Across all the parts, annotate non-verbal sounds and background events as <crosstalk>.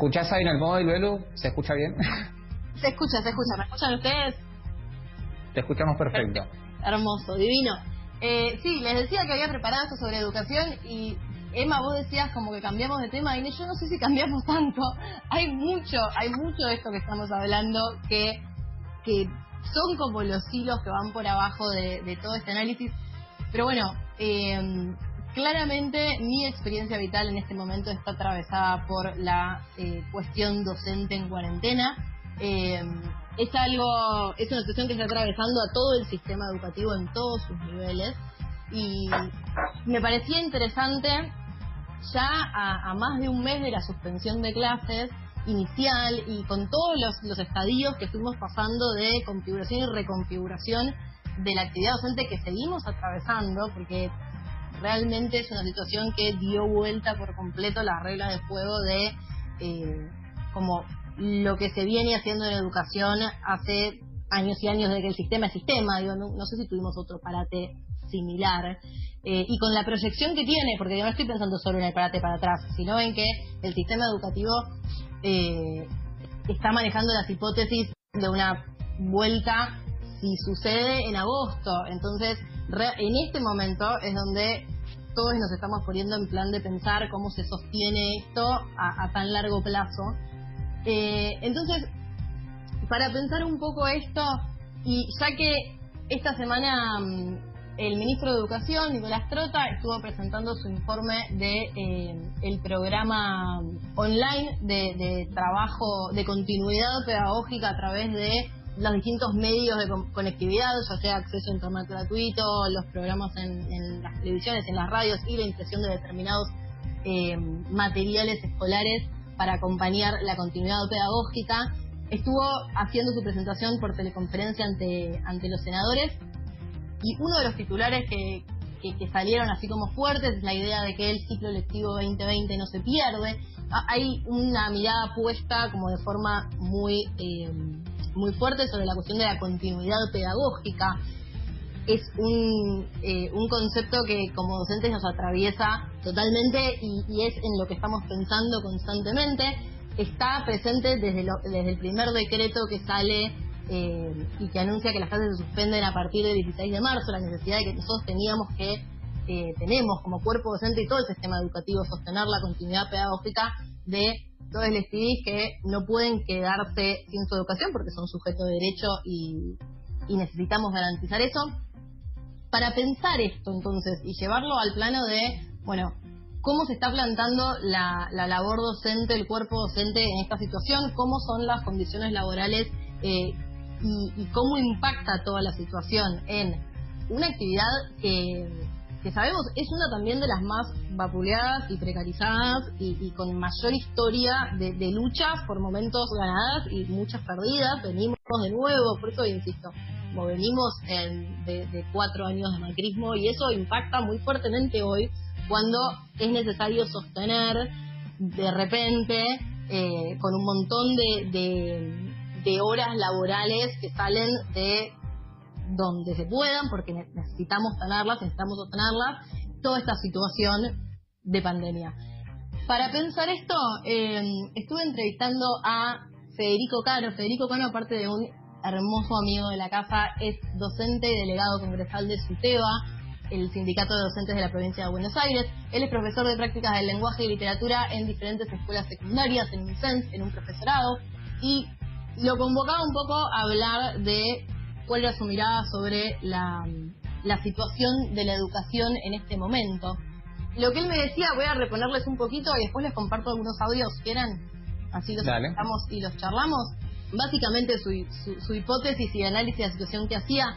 escuchás ahí en el móvil, Belu? ¿Se escucha bien? <laughs> Se escucha, se escucha. ¿Me escuchan ustedes? Te escuchamos perfecto. Hermoso, divino. Eh, sí, les decía que había preparado esto sobre educación y Emma, vos decías como que cambiamos de tema y yo no sé si cambiamos tanto. <laughs> Hay mucho, hay mucho de esto que estamos hablando que, que son como los hilos que van por abajo de, todo este análisis. Pero bueno, eh, claramente mi experiencia vital en este momento está atravesada por la eh, cuestión docente en cuarentena. Eh, es algo, es una situación que está atravesando a todo el sistema educativo en todos sus niveles y me parecía interesante ya a, más de un mes de la suspensión de clases inicial y con todos los, los estadios que fuimos pasando de configuración y reconfiguración de la actividad docente que seguimos atravesando, porque realmente es una situación que dio vuelta por completo las reglas de juego de eh, como lo que se viene haciendo en educación hace años y años de que el sistema es sistema, digo, no, sé si tuvimos otro parate similar, eh, y con la proyección que tiene, porque yo no estoy pensando solo en el parate para atrás, sino en que el sistema educativo eh, está manejando las hipótesis de una vuelta si sucede en agosto. Entonces, en este momento es donde todos nos estamos poniendo en plan de pensar cómo se sostiene esto a, tan largo plazo. Eh, entonces, para pensar un poco esto, y ya que esta semana mm, el ministro de Educación, Nicolás Trota, estuvo presentando su informe de eh, el programa online de trabajo de continuidad pedagógica a través de los distintos medios de conectividad, ya sea acceso a internet gratuito, los programas en, las televisiones, en las radios y la impresión de determinados eh, materiales escolares para acompañar la continuidad pedagógica. Estuvo haciendo su presentación por teleconferencia ante, ante los senadores y uno de los titulares que, que, salieron así como fuertes es la idea de que el ciclo lectivo 2020 no se pierde. Hay una mirada puesta como de forma muy... Eh, muy fuerte sobre la cuestión de la continuidad pedagógica. Es un, eh, un concepto que como docentes nos atraviesa totalmente y, es en lo que estamos pensando constantemente. Está presente desde, desde el primer decreto que sale eh, y que anuncia que las clases se suspenden a partir del 16 de marzo, la necesidad de que nosotros teníamos que, eh, tenemos como cuerpo docente y todo el sistema educativo sostener la continuidad pedagógica de todos les pedí que no pueden quedarse sin su educación porque son sujetos de derecho y, necesitamos garantizar eso. Para pensar esto entonces y llevarlo al plano de, bueno, cómo se está plantando la, labor docente, el cuerpo docente en esta situación, cómo son las condiciones laborales eh, y, y, cómo impacta toda la situación en una actividad que que sabemos es una también de las más vapuleadas y precarizadas y, con mayor historia de, de, luchas por momentos ganadas y muchas perdidas. Venimos de nuevo, por eso insisto, como venimos de, cuatro años de macrismo y eso impacta muy fuertemente hoy cuando es necesario sostener de repente eh, con un montón de, de horas laborales que salen de donde se puedan, porque necesitamos tenerlas, necesitamos obtenerlas, toda esta situación de pandemia. Para pensar esto, eh, estuve entrevistando a Federico Cano. Federico Cano, aparte de un hermoso amigo de la casa, es docente y delegado congresal de SUTEBA, el Sindicato de Docentes de la Provincia de Buenos Aires. Él es profesor de prácticas del lenguaje y literatura en diferentes escuelas secundarias, en un CENS, en un profesorado, y lo convocaba un poco a hablar de cuál era su mirada sobre la, situación de la educación en este momento. Lo que él me decía, voy a reponerles un poquito y después les comparto algunos audios que eran, así los escuchamos y los charlamos. Básicamente su, su, hipótesis y análisis de la situación que hacía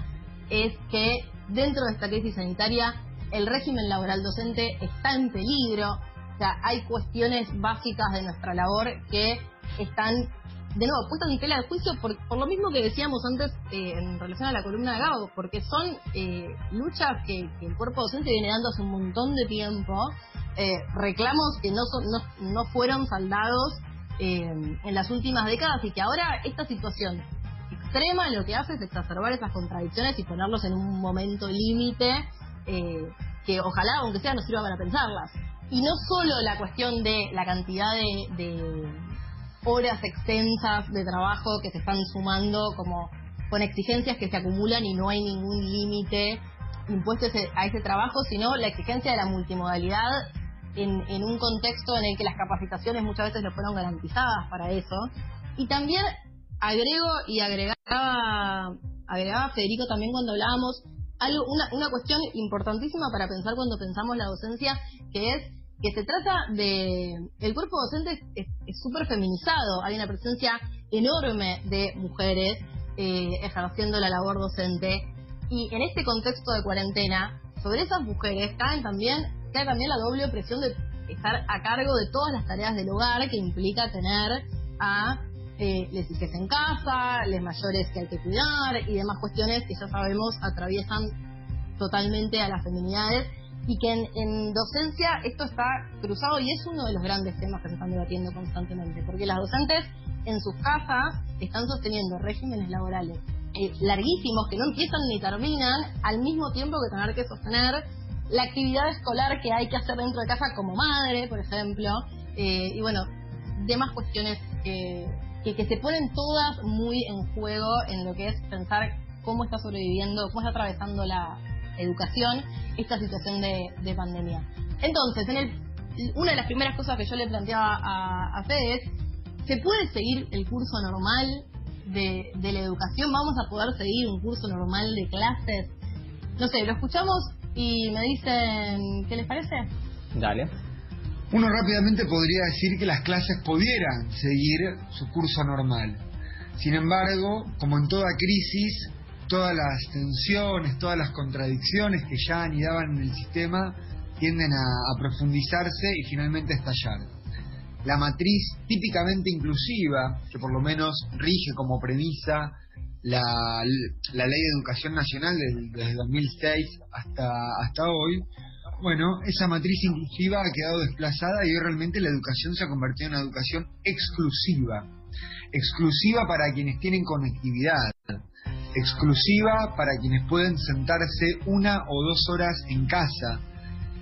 es que dentro de esta crisis sanitaria el régimen laboral docente está en peligro, o sea, hay cuestiones básicas de nuestra labor que están de nuevo, puestas en tela de juicio por, por lo mismo que decíamos antes eh, en relación a la columna de Gabo, porque son eh, luchas que, el cuerpo docente viene dando hace un montón de tiempo, eh, reclamos que no, son, no, no fueron saldados en las últimas décadas y que ahora esta situación extrema lo que hace es exacerbar esas contradicciones y ponerlos en un momento límite que ojalá, aunque sea, nos sirva para pensarlas. Y no solo la cuestión de la cantidad de horas extensas de trabajo que se están sumando como con exigencias que se acumulan y no hay ningún límite impuesto a ese trabajo, sino la exigencia de la multimodalidad en, un contexto en el que las capacitaciones muchas veces no fueron garantizadas para eso. Y también agrego y agregaba, agregaba Federico también cuando hablábamos algo, una, una cuestión importantísima para pensar cuando pensamos la docencia, que es que se trata de... El cuerpo docente es súper feminizado, hay una presencia enorme de mujeres eh, ejerciendo la labor docente. Y en este contexto de cuarentena, sobre esas mujeres caen también, cae también la doble opresión de estar a cargo de todas las tareas del hogar que implica tener a eh, les hijas en casa, les mayores que hay que cuidar y demás cuestiones que ya sabemos atraviesan totalmente a las feminidades y que en, docencia esto está cruzado y es uno de los grandes temas que se están debatiendo constantemente, porque las docentes en sus casas están sosteniendo regímenes laborales eh, larguísimos que no empiezan ni terminan, al mismo tiempo que tener que sostener la actividad escolar que hay que hacer dentro de casa como madre, por ejemplo, eh, y bueno, demás cuestiones que, que, se ponen todas muy en juego en lo que es pensar cómo está sobreviviendo, cómo está atravesando la educación esta situación de, pandemia. Entonces, en el, una de las primeras cosas que yo le planteaba a, a Fede es, ¿se puede seguir el curso normal de, de la educación? ¿Vamos a poder seguir un curso normal de clases? No sé, lo escuchamos y me dicen, ¿qué les parece? Dale. Uno rápidamente podría decir que las clases pudieran seguir su curso normal. Sin embargo, como en toda crisis, todas las tensiones, todas las contradicciones que ya anidaban en el sistema tienden a, profundizarse y finalmente a estallar. La matriz típicamente inclusiva, que por lo menos rige como premisa la, la Ley de Educación Nacional desde 2006 hasta, hasta hoy, bueno, esa matriz inclusiva ha quedado desplazada y hoy realmente la educación se ha convertido en una educación exclusiva. Exclusiva para quienes tienen conectividad. Exclusiva para quienes pueden sentarse una o dos horas en casa.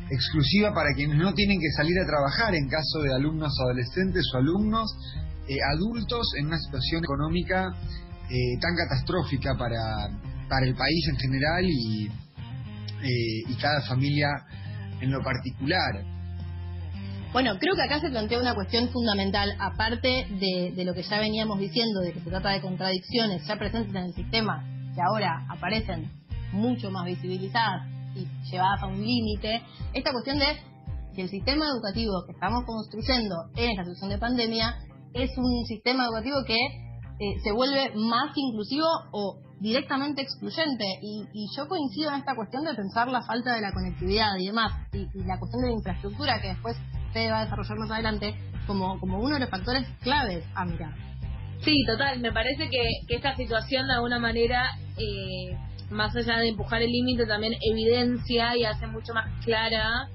Exclusiva para quienes no tienen que salir a trabajar en caso de alumnos adolescentes o alumnos eh, adultos en una situación económica eh, tan catastrófica para, para el país en general y, eh, y cada familia en lo particular. Bueno, creo que acá se plantea una cuestión fundamental, aparte de, de, lo que ya veníamos diciendo, de que se trata de contradicciones ya presentes en el sistema, que ahora aparecen mucho más visibilizadas y llevadas a un límite, esta cuestión de que el sistema educativo que estamos construyendo en esta situación de pandemia es un sistema educativo que eh, se vuelve más inclusivo o directamente excluyente. Y, yo coincido en esta cuestión de pensar la falta de la conectividad y demás, y, la cuestión de la infraestructura que después va a desarrollar más adelante como, como uno de los factores claves a mirar. Sí, total. Me parece que, esta situación de alguna manera, eh, más allá de empujar el límite, también evidencia y hace mucho más clara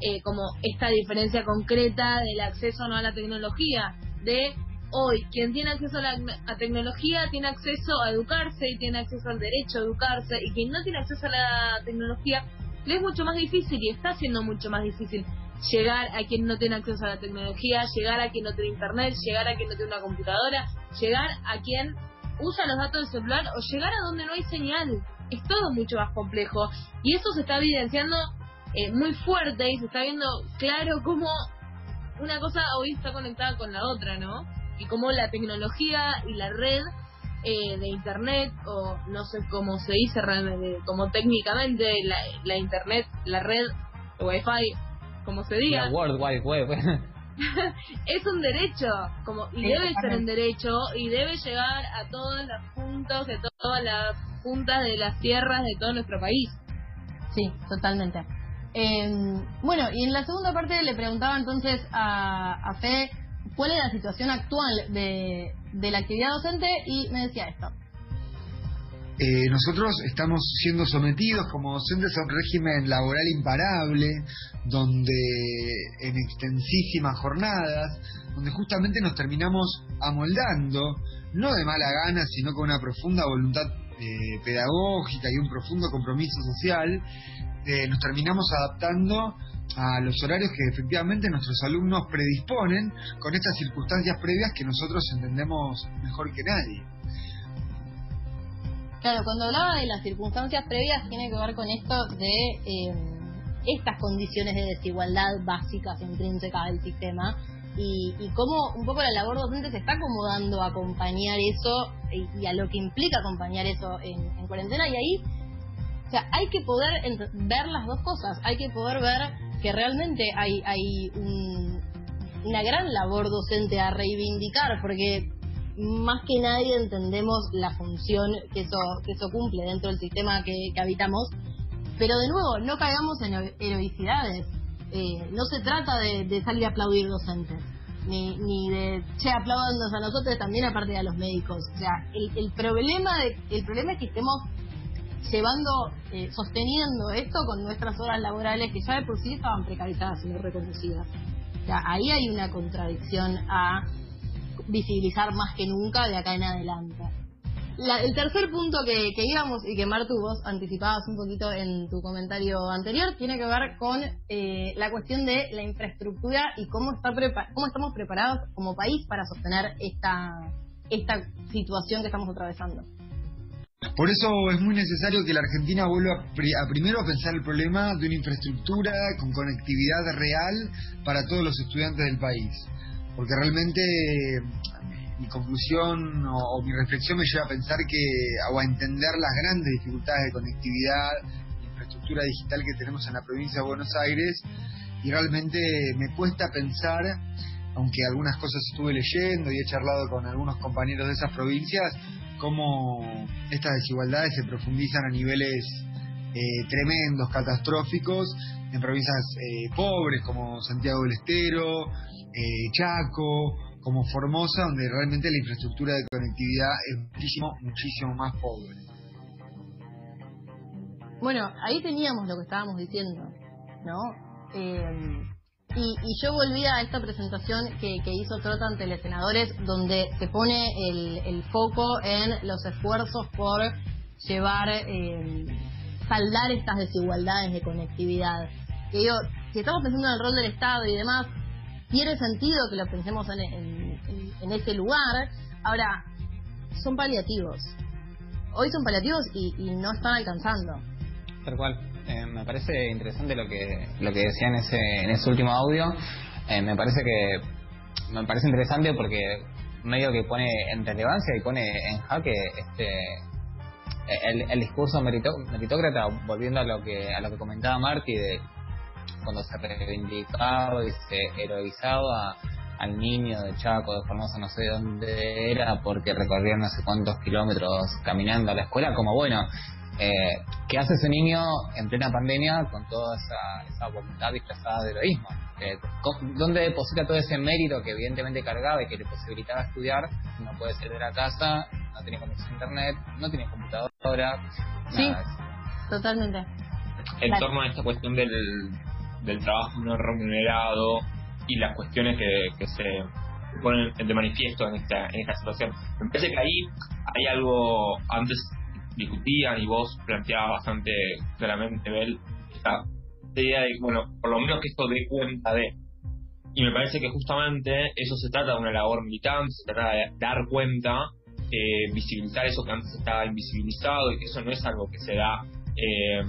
eh, como esta diferencia concreta del acceso no a la tecnología, de hoy quien tiene acceso a la tecnología tiene acceso a educarse y tiene acceso al derecho a educarse y quien no tiene acceso a la tecnología le es mucho más difícil y está siendo mucho más difícil llegar a quien no tiene acceso a la tecnología, llegar a quien no tiene internet, llegar a quien no tiene una computadora, llegar a quien usa los datos del celular o llegar a donde no hay señal. Es todo mucho más complejo y eso se está evidenciando eh, muy fuerte y se está viendo claro cómo una cosa hoy está conectada con la otra, ¿no? y cómo la tecnología y la red eh, de internet o no sé cómo se dice realmente como técnicamente la, la internet la red wifi como se diga. La World Wide Web. <laughs> Es un derecho como y debe ser un derecho y debe llegar a todos los puntos de todas las puntas de las tierras de todo nuestro país. Sí totalmente. Em, bueno y en la segunda parte le preguntaba entonces a, a Fe cuál es la situación actual de, de la actividad docente y me decía esto. Eh, nosotros estamos siendo sometidos como docentes a un régimen laboral imparable, donde en extensísimas jornadas, donde justamente nos terminamos amoldando, no de mala gana, sino con una profunda voluntad eh, pedagógica y un profundo compromiso social, eh, nos terminamos adaptando a los horarios que efectivamente nuestros alumnos predisponen con estas circunstancias previas que nosotros entendemos mejor que nadie. Claro, cuando hablaba de las circunstancias previas tiene que ver con esto de eh, estas condiciones de desigualdad básicas intrínsecas del sistema y, y cómo un poco la labor docente se está acomodando a acompañar eso y, a lo que implica acompañar eso en, en cuarentena. Y ahí o sea, hay que poder ver las dos cosas, hay que poder ver que realmente hay, hay un- una gran labor docente a reivindicar, porque más que nadie entendemos la función que eso, que eso cumple dentro del sistema que, que habitamos, pero de nuevo, no caigamos en hero- heroicidades. Eh, no se trata de, salir a aplaudir docentes, ni, ni de, che, aplaudannos a nosotros también aparte de a los médicos. O sea, el, el problema de, el problema es que estemos llevando, eh, sosteniendo esto con nuestras horas laborales que ya de por sí estaban precarizadas y no reconocidas. O sea, ahí hay una contradicción a visibilizar más que nunca de acá en adelante. La- el tercer punto que, íbamos y que Martu vos anticipabas un poquito en tu comentario anterior tiene que ver con eh, la cuestión de la infraestructura y cómo está prepa- cómo estamos preparados como país para sostener esta esta situación que estamos atravesando. Por eso es muy necesario que la Argentina vuelva a, pri- a primero a pensar el problema de una infraestructura con conectividad real para todos los estudiantes del país. Porque realmente eh, mi conclusión o, mi reflexión me lleva a pensar que, o a entender las grandes dificultades de conectividad infraestructura digital que tenemos en la provincia de Buenos Aires y realmente me cuesta pensar, aunque algunas cosas estuve leyendo y he charlado con algunos compañeros de esas provincias, cómo estas desigualdades se profundizan a niveles eh, tremendos, catastróficos, en provincias eh, pobres como Santiago del Estero, eh, Chaco, como Formosa, donde realmente la infraestructura de conectividad es muchísimo, muchísimo más pobre. Bueno, ahí teníamos lo que estábamos diciendo, ¿no? Eh, y, y yo volví a esta presentación que, que hizo Trota ante los donde se pone el, el foco en los esfuerzos por llevar, eh, saldar estas desigualdades de conectividad. Que digo, si estamos pensando en el rol del Estado y demás, tiene sentido que lo pensemos en, en, en- ese lugar. Ahora, son paliativos. Hoy son paliativos y, y no están alcanzando. Tal cual. Eh, me parece interesante lo que lo que decía en ese, en ese último audio. Eh, me parece que me parece interesante porque medio que pone en relevancia y pone en jaque este el, el discurso merito- meritócrata volviendo a lo que a lo que comentaba Marty de cuando se reivindicaba y se heroizaba al niño de Chaco, de Formosa, no sé dónde era, porque recorría no sé cuántos kilómetros caminando a la escuela, como bueno, eh, ¿qué hace ese niño en plena pandemia con toda esa, esa voluntad disfrazada de heroísmo? Eh, ¿Dónde deposita todo ese mérito que evidentemente cargaba y que le posibilitaba estudiar? No puede salir de la casa, no tiene conexión a internet, no tiene computadora. Sí. nada. Totalmente. en Claro. torno a esta cuestión del, del trabajo no remunerado y las cuestiones que, que se ponen de manifiesto en esta, en esta situación. Me parece que ahí hay algo, antes discutían y vos planteabas bastante claramente, Bel, esta idea de, bueno, por lo menos que esto dé cuenta de. Y me parece que justamente eso se trata de una labor militante, se trata de dar cuenta, eh, visibilizar eso que antes estaba invisibilizado y que eso no es algo que se da eh,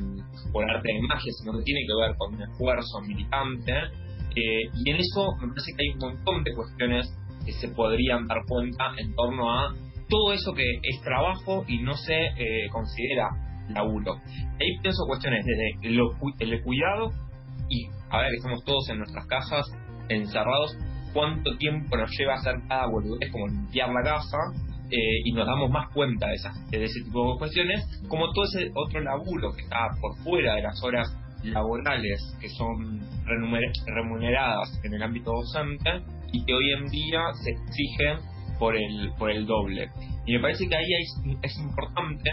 por arte de magia, sino que tiene que ver con un esfuerzo militante. eh, y en eso me parece que hay un montón de cuestiones que se podrían dar cuenta en torno a todo eso que es trabajo y no se eh, considera laburo. Ahí pienso cuestiones desde lo el cuidado y, a ver, estamos todos en nuestras casas encerrados, cuánto tiempo nos lleva hacer cada boludez como limpiar la casa eh, y nos damos más cuenta de, esas, de ese tipo de cuestiones, como todo ese otro laburo que está por fuera de las horas laborales que son remuneradas en el ámbito docente y que hoy en día se exigen por el, por el doble. Y me parece que ahí es, es importante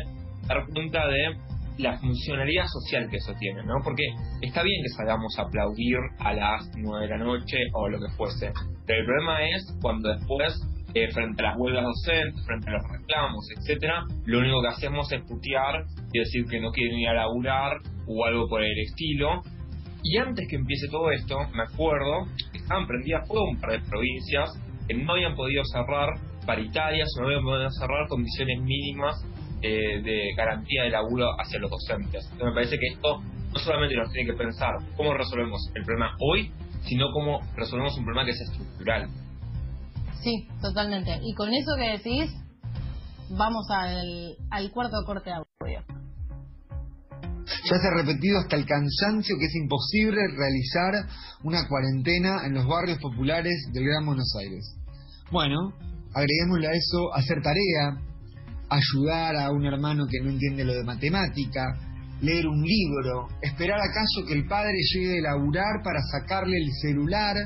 dar cuenta de la funcionalidad social que eso tiene, ¿no? Porque está bien que salgamos a aplaudir a las 9 de la noche o lo que fuese, pero el problema es cuando después eh, frente a las huelgas docentes, frente a los reclamos, etcétera, lo único que hacemos es putear y decir que no quieren ir a laburar o algo por el estilo. Y antes que empiece todo esto, me acuerdo que estaban prendidas fuego un par de provincias que no habían podido cerrar paritarias o no habían podido cerrar condiciones mínimas eh, de garantía de laburo hacia los docentes. Entonces me parece que esto no solamente nos tiene que pensar cómo resolvemos el problema hoy, sino cómo resolvemos un problema que es estructural. Sí, totalmente. Y con eso que decís, vamos al, al cuarto corte de audio. Ya se ha repetido hasta el cansancio que es imposible realizar una cuarentena en los barrios populares del Gran Buenos Aires. Bueno, agreguémosle a eso hacer tarea, ayudar a un hermano que no entiende lo de matemática, leer un libro, esperar acaso que el padre llegue a laburar para sacarle el celular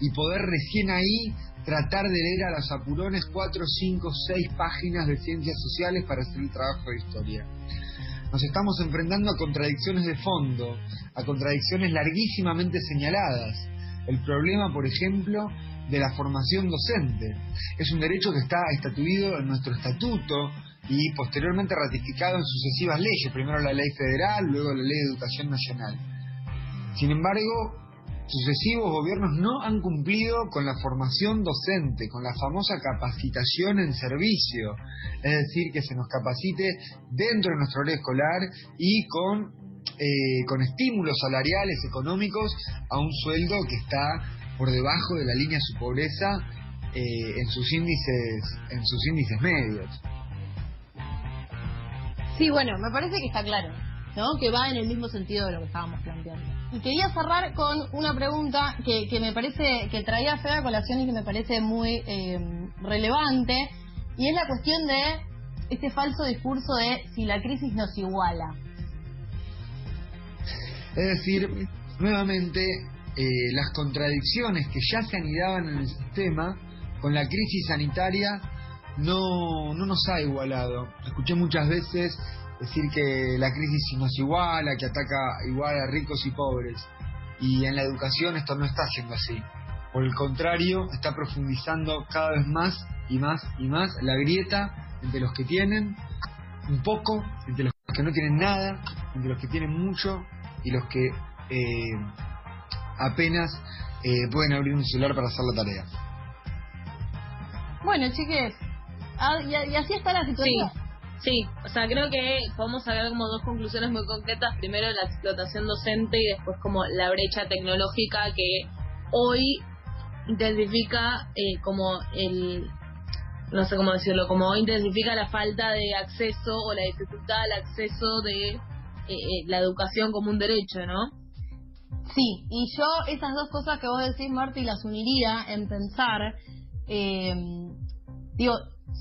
y poder recién ahí tratar de leer a los apurones cuatro, cinco, seis páginas de ciencias sociales para hacer el trabajo de historia. Nos estamos enfrentando a contradicciones de fondo, a contradicciones larguísimamente señaladas. El problema, por ejemplo, de la formación docente. Es un derecho que está estatuido en nuestro estatuto y posteriormente ratificado en sucesivas leyes, primero la ley federal, luego la ley de educación nacional. Sin embargo, sucesivos gobiernos no han cumplido con la formación docente, con la famosa capacitación en servicio, es decir, que se nos capacite dentro de nuestro horario escolar y con, eh, con estímulos salariales económicos a un sueldo que está por debajo de la línea de su pobreza eh, en sus índices en sus índices medios. Sí, bueno, me parece que está claro, ¿no? Que va en el mismo sentido de lo que estábamos planteando. Y quería cerrar con una pregunta que, que me parece que traía Fede a colación y que me parece muy eh, relevante, y es la cuestión de este falso discurso de si la crisis nos iguala. Es decir, nuevamente, eh, las contradicciones que ya se anidaban en el sistema con la crisis sanitaria no, no nos ha igualado. Escuché muchas veces decir que la crisis nos iguala, que ataca igual a ricos y pobres. Y en la educación esto no está siendo así. Por el contrario, está profundizando cada vez más y más y más la grieta entre los que tienen un poco, entre los que no tienen nada, entre los que tienen mucho y los que eh, apenas eh, pueden abrir un celular para hacer la tarea. Bueno, chiques, ah, y, y así está la situación. Sí, o sea, creo que podemos sacar como dos conclusiones muy concretas. Primero, la explotación docente y después como la brecha tecnológica que hoy intensifica eh, como el, no sé cómo decirlo, como intensifica la falta de acceso o la dificultad al acceso de eh, eh, la educación como un derecho, ¿no? Sí, y yo esas dos cosas que vos decís, Marty, las uniría en pensar, eh, digo,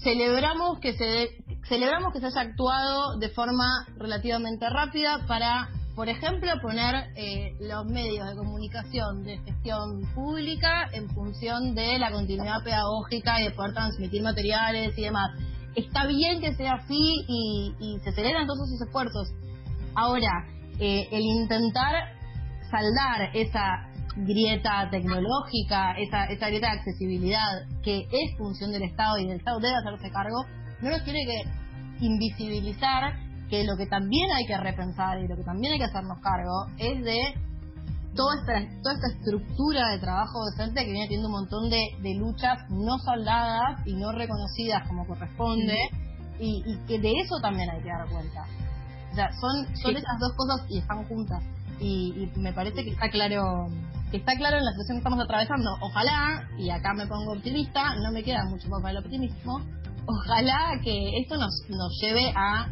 celebramos que se de- celebramos que se haya actuado de forma relativamente rápida para, por ejemplo, poner eh, los medios de comunicación de gestión pública en función de la continuidad pedagógica y de poder transmitir materiales y demás. Está bien que sea así y, y se celebran todos esos esfuerzos. Ahora, eh, el intentar saldar esa grieta tecnológica, esa, esa grieta de accesibilidad que es función del Estado y el Estado debe hacerse cargo, no nos tiene que invisibilizar que lo que también hay que repensar y lo que también hay que hacernos cargo es de toda esta, toda esta estructura de trabajo docente que viene teniendo un montón de, de luchas no saldadas y no reconocidas como corresponde y, y que de eso también hay que dar cuenta. O sea, son, son Sí. esas dos cosas y están juntas. Y, y me parece que está claro que está claro en la situación que estamos atravesando. Ojalá, y acá me pongo optimista, no me queda mucho más para el optimismo, ojalá que esto nos, nos lleve a,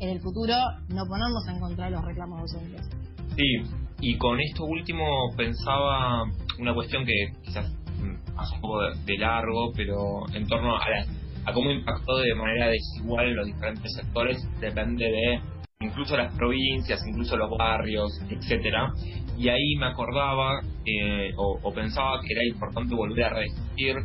en el futuro, no ponernos en contra de los reclamos docentes. Sí, y con esto último pensaba una cuestión que quizás mm, pasa un poco de, largo, pero en torno a, la- a cómo impactó de manera desigual los diferentes sectores, depende de incluso las provincias, incluso los barrios, etcétera. Y ahí me acordaba eh, o, o pensaba que era importante volver a rediscutir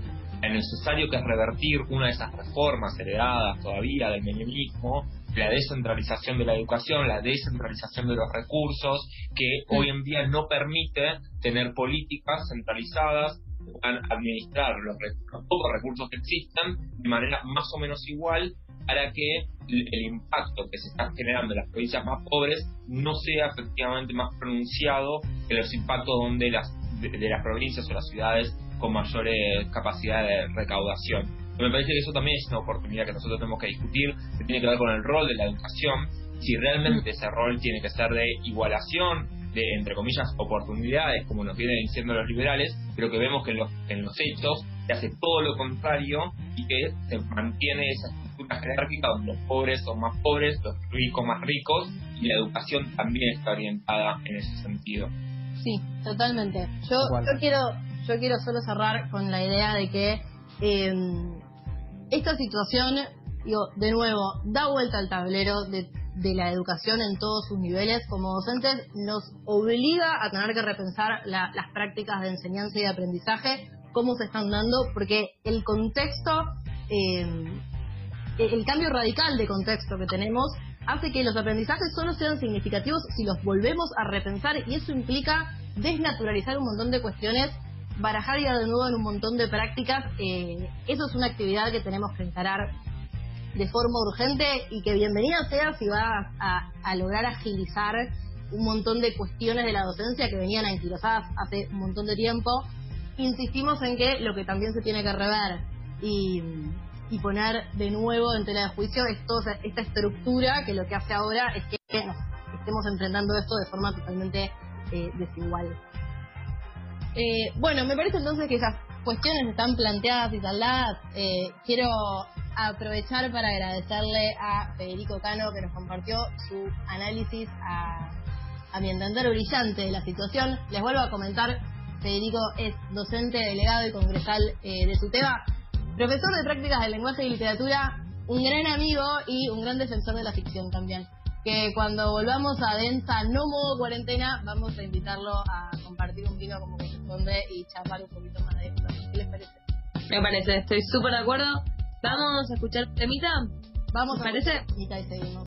lo necesario que es revertir una de esas reformas heredadas todavía del menemismo, la descentralización de la educación, la descentralización de los recursos, que hoy en día no permite tener políticas centralizadas puedan administrar los, los, pocos recursos que existan de manera más o menos igual para que el impacto que se está generando en las provincias más pobres no sea efectivamente más pronunciado que los impactos donde las de, de las provincias o las ciudades con mayor capacidad de recaudación. Me parece que eso también es una oportunidad que nosotros tenemos que discutir, que tiene que ver con el rol de la educación, si realmente ese rol tiene que ser de igualación, de, entre comillas, oportunidades, como nos vienen diciendo los liberales, pero que vemos que en los, en los hechos se hace todo lo contrario y que se mantiene esa estructura jerárquica donde los pobres son más pobres, los ricos más ricos, y la educación también está orientada en ese sentido. Sí, totalmente. Yo, yo quiero yo quiero solo cerrar con la idea de que eh, esta situación, digo, de nuevo, da vuelta al tablero de, de, la educación en todos sus niveles. Como docentes, nos obliga a tener que repensar la, las prácticas de enseñanza y de aprendizaje, cómo se están dando, porque el contexto, eh, el cambio radical de contexto que tenemos hace que los aprendizajes solo sean significativos si los volvemos a repensar y eso implica desnaturalizar un montón de cuestiones barajar ya de nuevo en un montón de prácticas, eh, eso es una actividad que tenemos que encarar de forma urgente y que bienvenida sea si va a, a, lograr agilizar un montón de cuestiones de la docencia que venían anquilosadas hace un montón de tiempo. Insistimos en que lo que también se tiene que rever y, y poner de nuevo en tela de juicio es esta estructura que lo que hace ahora es que nos estemos enfrentando esto de forma totalmente eh, desigual. Eh, bueno, me parece entonces que esas cuestiones están planteadas y taldadas. Eh, quiero aprovechar para agradecerle a Federico Cano que nos compartió su análisis a, a mi entender brillante de la situación. Les vuelvo a comentar, Federico es docente, delegado y congresal eh, de SUTEBA, profesor de prácticas del lenguaje y literatura, un gran amigo y un gran defensor de la ficción también que cuando volvamos a Densa, no modo cuarentena, vamos a invitarlo a compartir un vino como corresponde y charlar un poquito más de esto. ¿Qué les parece? Me parece, estoy súper de acuerdo. ¿Vamos a escuchar temita? Vamos ¿Me a parece? temita y seguimos.